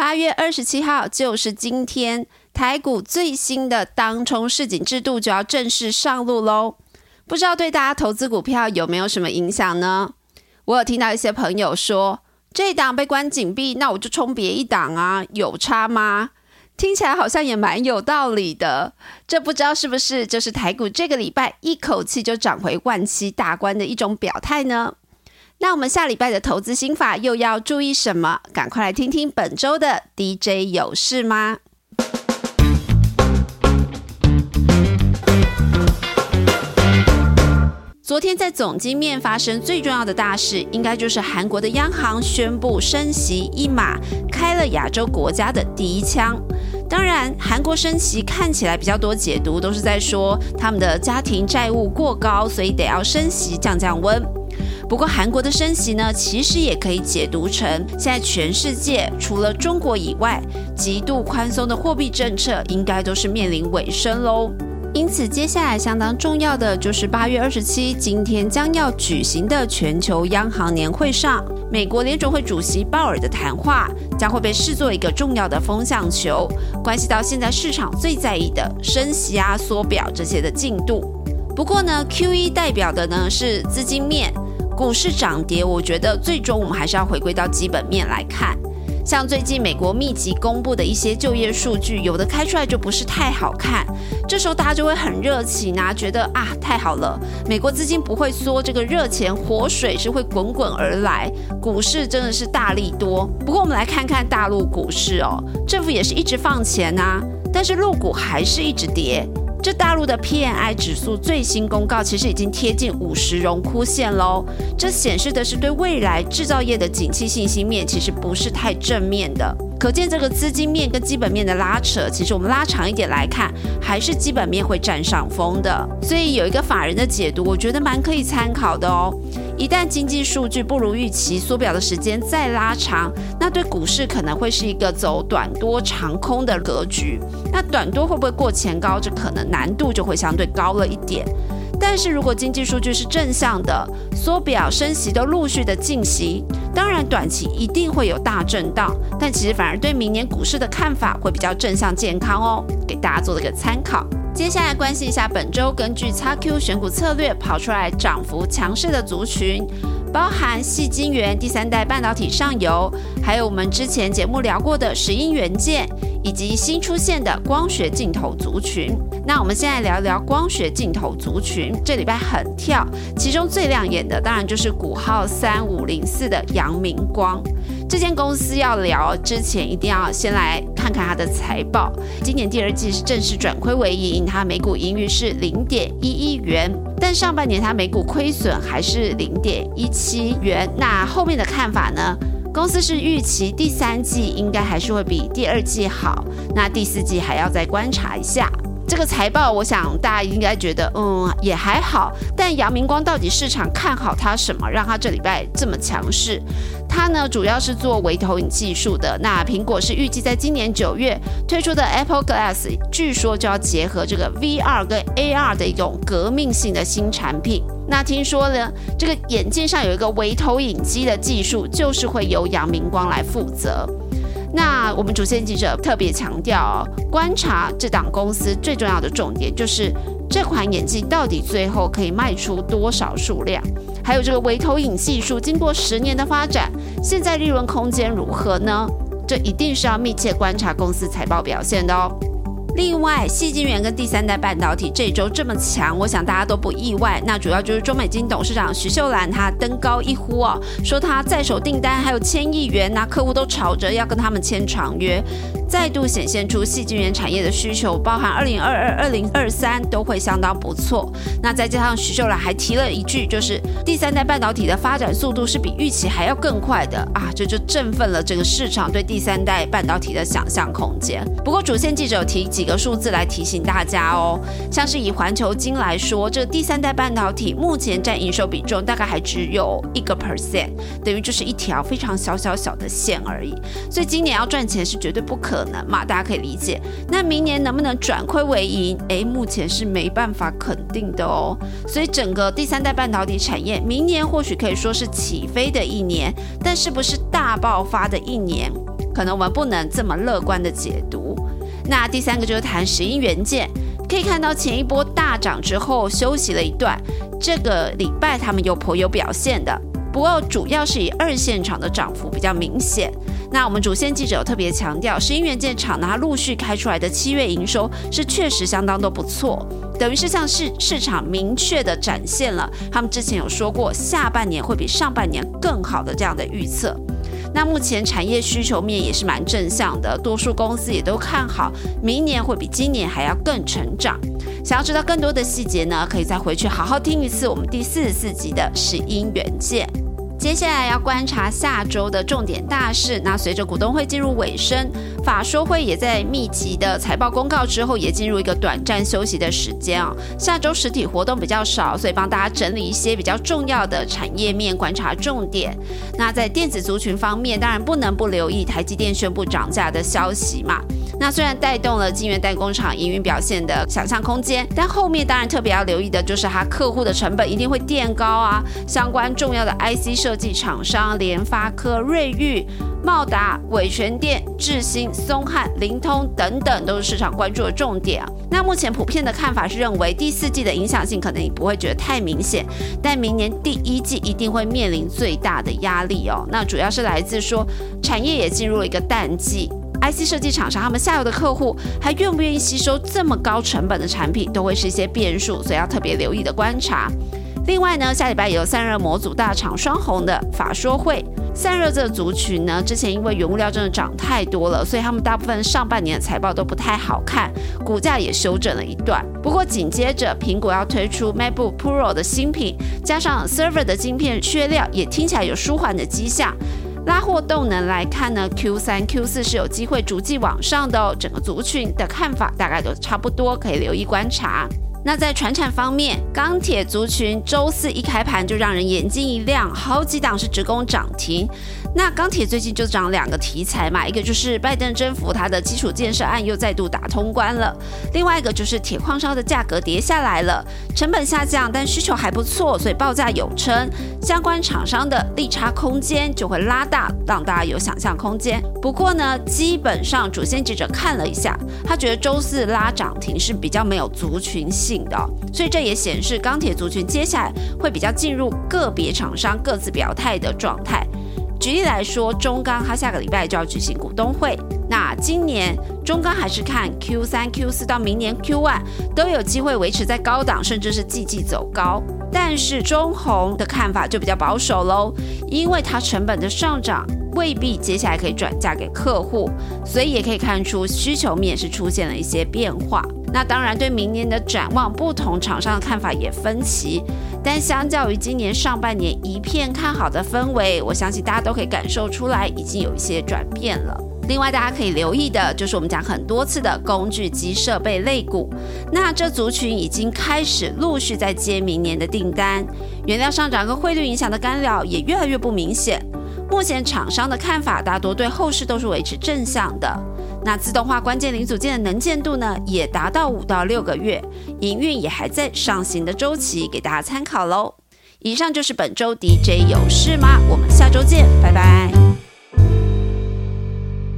八月二十七号就是今天，台股最新的当冲市井制度就要正式上路喽。不知道对大家投资股票有没有什么影响呢？我有听到一些朋友说，这档被关紧闭，那我就冲别一档啊，有差吗？听起来好像也蛮有道理的。这不知道是不是就是台股这个礼拜一口气就涨回万七大关的一种表态呢？那我们下礼拜的投资心法又要注意什么？赶快来听听本周的 DJ 有事吗？昨天在总经面发生最重要的大事，应该就是韩国的央行宣布升息一码，开了亚洲国家的第一枪。当然，韩国升息看起来比较多解读都是在说他们的家庭债务过高，所以得要升息降降温。不过，韩国的升息呢，其实也可以解读成，现在全世界除了中国以外，极度宽松的货币政策应该都是面临尾声喽。因此，接下来相当重要的就是八月二十七，今天将要举行的全球央行年会上，美国联准会主席鲍尔的谈话将会被视作一个重要的风向球，关系到现在市场最在意的升息啊、缩表这些的进度。不过呢，Q E 代表的呢是资金面。股市涨跌，我觉得最终我们还是要回归到基本面来看。像最近美国密集公布的一些就业数据，有的开出来就不是太好看，这时候大家就会很热情啊，觉得啊太好了，美国资金不会缩，这个热钱活水是会滚滚而来，股市真的是大力多。不过我们来看看大陆股市哦，政府也是一直放钱啊，但是陆股还是一直跌。这大陆的 PMI 指数最新公告，其实已经贴近五十荣枯线喽。这显示的是对未来制造业的景气信心面，其实不是太正面的。可见这个资金面跟基本面的拉扯，其实我们拉长一点来看，还是基本面会占上风的。所以有一个法人的解读，我觉得蛮可以参考的哦。一旦经济数据不如预期，缩表的时间再拉长，那对股市可能会是一个走短多长空的格局。那短多会不会过前高？这可能难度就会相对高了一点。但是如果经济数据是正向的，缩表升息都陆续的进行，当然短期一定会有大震荡，但其实反而对明年股市的看法会比较正向健康哦，给大家做了个参考。接下来关心一下本周根据 XQ 选股策略跑出来涨幅强势的族群，包含细晶圆、第三代半导体上游，还有我们之前节目聊过的石英元件，以及新出现的光学镜头族群。那我们现在聊聊光学镜头族群，这礼拜很跳，其中最亮眼的当然就是股号三五零四的阳明光。这间公司要聊之前，一定要先来看看它的财报。今年第二季是正式转亏为盈，它每股盈余是零点一一元，但上半年它每股亏损还是零点一七元。那后面的看法呢？公司是预期第三季应该还是会比第二季好，那第四季还要再观察一下。这个财报，我想大家应该觉得，嗯，也还好。但阳明光到底市场看好它什么，让它这礼拜这么强势？它呢，主要是做微投影技术的。那苹果是预计在今年九月推出的 Apple Glass，据说就要结合这个 VR 跟 AR 的一种革命性的新产品。那听说呢，这个眼镜上有一个微投影机的技术，就是会由阳明光来负责。那我们主线记者特别强调，观察这档公司最重要的重点就是这款眼镜到底最后可以卖出多少数量，还有这个微投影技术经过十年的发展，现在利润空间如何呢？这一定是要密切观察公司财报表现的哦。另外，细晶圆跟第三代半导体这周这么强，我想大家都不意外。那主要就是中美金董事长徐秀兰她登高一呼哦，说她在手订单还有千亿元，那客户都吵着要跟他们签长约。再度显现出细晶圆产业的需求，包含二零二二、二零二三都会相当不错。那再加上徐秀兰还提了一句，就是第三代半导体的发展速度是比预期还要更快的啊，这就振奋了这个市场对第三代半导体的想象空间。不过主线记者提几个数字来提醒大家哦，像是以环球金来说，这第三代半导体目前占营收比重大概还只有一个 percent，等于就是一条非常小小小的线而已。所以今年要赚钱是绝对不可。可能嘛？大家可以理解。那明年能不能转亏为盈？诶，目前是没办法肯定的哦。所以整个第三代半导体产业，明年或许可以说是起飞的一年，但是不是大爆发的一年？可能我们不能这么乐观的解读。那第三个就是谈石英元件，可以看到前一波大涨之后休息了一段，这个礼拜他们又颇有表现的。不过主要是以二线厂的涨幅比较明显。那我们主线记者特别强调，石英元件厂呢，它陆续开出来的七月营收是确实相当都不错，等于是向市市场明确的展现了他们之前有说过下半年会比上半年更好的这样的预测。那目前产业需求面也是蛮正向的，多数公司也都看好明年会比今年还要更成长。想要知道更多的细节呢，可以再回去好好听一次我们第四十四集的石英元件。接下来要观察下周的重点大事。那随着股东会进入尾声，法说会也在密集的财报公告之后，也进入一个短暂休息的时间啊。下周实体活动比较少，所以帮大家整理一些比较重要的产业面观察重点。那在电子族群方面，当然不能不留意台积电宣布涨价的消息嘛。那虽然带动了晶圆代工厂营运表现的想象空间，但后面当然特别要留意的就是它客户的成本一定会垫高啊。相关重要的 IC 设计厂商联发科、瑞昱、茂达、伟全电、智新、松汉、灵通等等都是市场关注的重点啊。那目前普遍的看法是认为第四季的影响性可能你不会觉得太明显，但明年第一季一定会面临最大的压力哦。那主要是来自说产业也进入了一个淡季。IC 设计厂商，他们下游的客户还愿不愿意吸收这么高成本的产品，都会是一些变数，所以要特别留意的观察。另外呢，下礼拜也有散热模组大厂双红的法说会。散热这个族群呢，之前因为原物料真的涨太多了，所以他们大部分上半年的财报都不太好看，股价也修正了一段。不过紧接着苹果要推出 MacBook Pro 的新品，加上 Server 的晶片缺料，也听起来有舒缓的迹象。拉货动能来看呢，Q 三、Q 四是有机会逐季往上的哦。整个族群的看法大概都差不多，可以留意观察。那在船产方面，钢铁族群周四一开盘就让人眼睛一亮，好几档是直攻涨停。那钢铁最近就涨两个题材嘛，一个就是拜登征服他的基础建设案又再度打通关了，另外一个就是铁矿砂的价格跌下来了，成本下降，但需求还不错，所以报价有撑，相关厂商的利差空间就会拉大，让大家有想象空间。不过呢，基本上主线记者看了一下，他觉得周四拉涨停是比较没有族群性的，所以这也显示钢铁族群接下来会比较进入个别厂商各自表态的状态。举例来说，中钢它下个礼拜就要举行股东会。那今年中钢还是看 Q 三、Q 四到明年 Q 一都有机会维持在高档，甚至是季季走高。但是中红的看法就比较保守喽，因为它成本的上涨未必接下来可以转嫁给客户，所以也可以看出需求面是出现了一些变化。那当然，对明年的展望，不同厂商的看法也分歧。但相较于今年上半年一片看好的氛围，我相信大家都可以感受出来，已经有一些转变了。另外，大家可以留意的就是我们讲很多次的工具机设备类股，那这族群已经开始陆续在接明年的订单。原料上涨和汇率影响的干扰也越来越不明显。目前厂商的看法大多对后市都是维持正向的。那自动化关键零组件的能见度呢，也达到五到六个月，营运也还在上行的周期，给大家参考喽。以上就是本周 DJ 有事吗？我们下周见，拜拜。